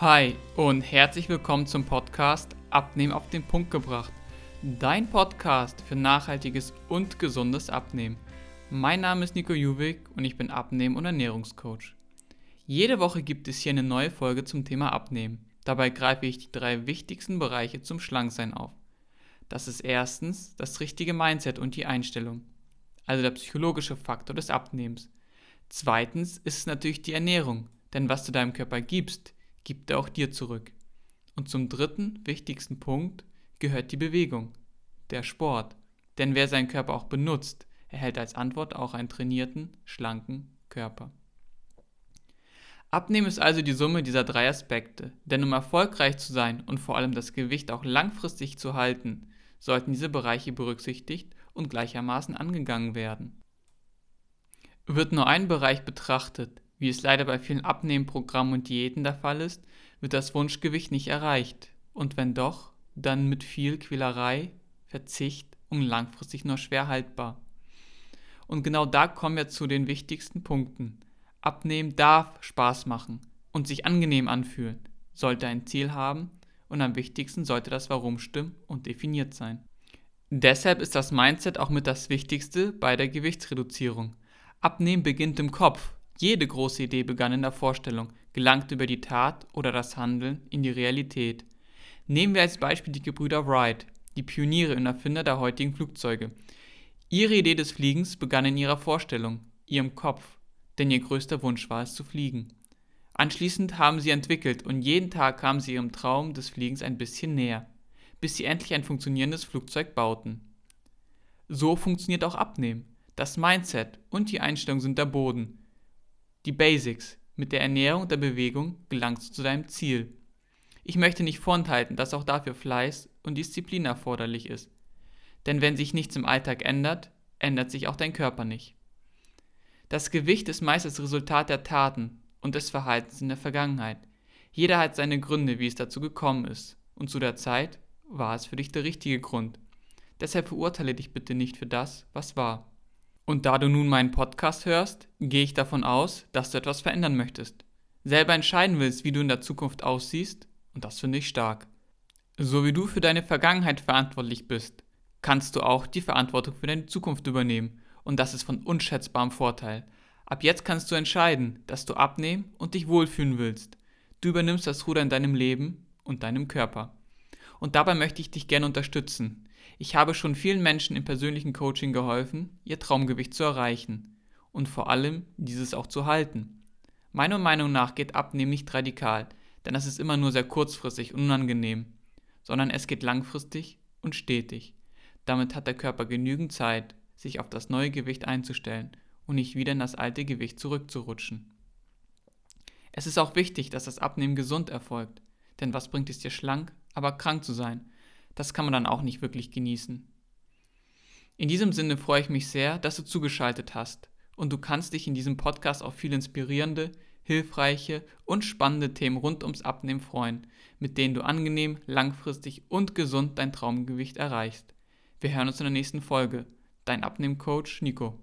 Hi und herzlich willkommen zum Podcast Abnehmen auf den Punkt gebracht. Dein Podcast für nachhaltiges und gesundes Abnehmen. Mein Name ist Nico Juwig und ich bin Abnehmen- und Ernährungscoach. Jede Woche gibt es hier eine neue Folge zum Thema Abnehmen. Dabei greife ich die drei wichtigsten Bereiche zum Schlanksein auf. Das ist erstens das richtige Mindset und die Einstellung, also der psychologische Faktor des Abnehmens. Zweitens ist es natürlich die Ernährung, denn was du deinem Körper gibst, gibt er auch dir zurück. Und zum dritten wichtigsten Punkt gehört die Bewegung, der Sport. Denn wer seinen Körper auch benutzt, erhält als Antwort auch einen trainierten, schlanken Körper. Abnehmen ist also die Summe dieser drei Aspekte, denn um erfolgreich zu sein und vor allem das Gewicht auch langfristig zu halten, sollten diese Bereiche berücksichtigt und gleichermaßen angegangen werden. Wird nur ein Bereich betrachtet, wie es leider bei vielen Abnehmprogrammen und Diäten der Fall ist, wird das Wunschgewicht nicht erreicht. Und wenn doch, dann mit viel Quälerei, Verzicht und langfristig nur schwer haltbar. Und genau da kommen wir zu den wichtigsten Punkten. Abnehmen darf Spaß machen und sich angenehm anfühlen, sollte ein Ziel haben und am wichtigsten sollte das Warum stimmen und definiert sein. Deshalb ist das Mindset auch mit das Wichtigste bei der Gewichtsreduzierung. Abnehmen beginnt im Kopf jede große Idee begann in der Vorstellung, gelangt über die Tat oder das Handeln in die Realität. Nehmen wir als Beispiel die Gebrüder Wright, die Pioniere und Erfinder der heutigen Flugzeuge. Ihre Idee des Fliegens begann in ihrer Vorstellung, ihrem Kopf, denn ihr größter Wunsch war es zu fliegen. Anschließend haben sie entwickelt und jeden Tag kamen sie ihrem Traum des Fliegens ein bisschen näher, bis sie endlich ein funktionierendes Flugzeug bauten. So funktioniert auch Abnehmen. Das Mindset und die Einstellung sind der Boden, die Basics. Mit der Ernährung und der Bewegung gelangst du zu deinem Ziel. Ich möchte nicht vorenthalten, dass auch dafür Fleiß und Disziplin erforderlich ist. Denn wenn sich nichts im Alltag ändert, ändert sich auch dein Körper nicht. Das Gewicht ist meist das Resultat der Taten und des Verhaltens in der Vergangenheit. Jeder hat seine Gründe, wie es dazu gekommen ist, und zu der Zeit war es für dich der richtige Grund. Deshalb verurteile dich bitte nicht für das, was war. Und da du nun meinen Podcast hörst, gehe ich davon aus, dass du etwas verändern möchtest. Selber entscheiden willst, wie du in der Zukunft aussiehst, und das finde ich stark. So wie du für deine Vergangenheit verantwortlich bist, kannst du auch die Verantwortung für deine Zukunft übernehmen, und das ist von unschätzbarem Vorteil. Ab jetzt kannst du entscheiden, dass du abnehmen und dich wohlfühlen willst. Du übernimmst das Ruder in deinem Leben und deinem Körper. Und dabei möchte ich dich gerne unterstützen. Ich habe schon vielen Menschen im persönlichen Coaching geholfen, ihr Traumgewicht zu erreichen und vor allem dieses auch zu halten. Meiner Meinung nach geht Abnehmen nicht radikal, denn das ist immer nur sehr kurzfristig und unangenehm, sondern es geht langfristig und stetig. Damit hat der Körper genügend Zeit, sich auf das neue Gewicht einzustellen und nicht wieder in das alte Gewicht zurückzurutschen. Es ist auch wichtig, dass das Abnehmen gesund erfolgt, denn was bringt es dir schlank, aber krank zu sein das kann man dann auch nicht wirklich genießen. In diesem Sinne freue ich mich sehr, dass du zugeschaltet hast und du kannst dich in diesem Podcast auf viele inspirierende, hilfreiche und spannende Themen rund ums Abnehmen freuen, mit denen du angenehm, langfristig und gesund dein Traumgewicht erreichst. Wir hören uns in der nächsten Folge. Dein Abnehmcoach Nico.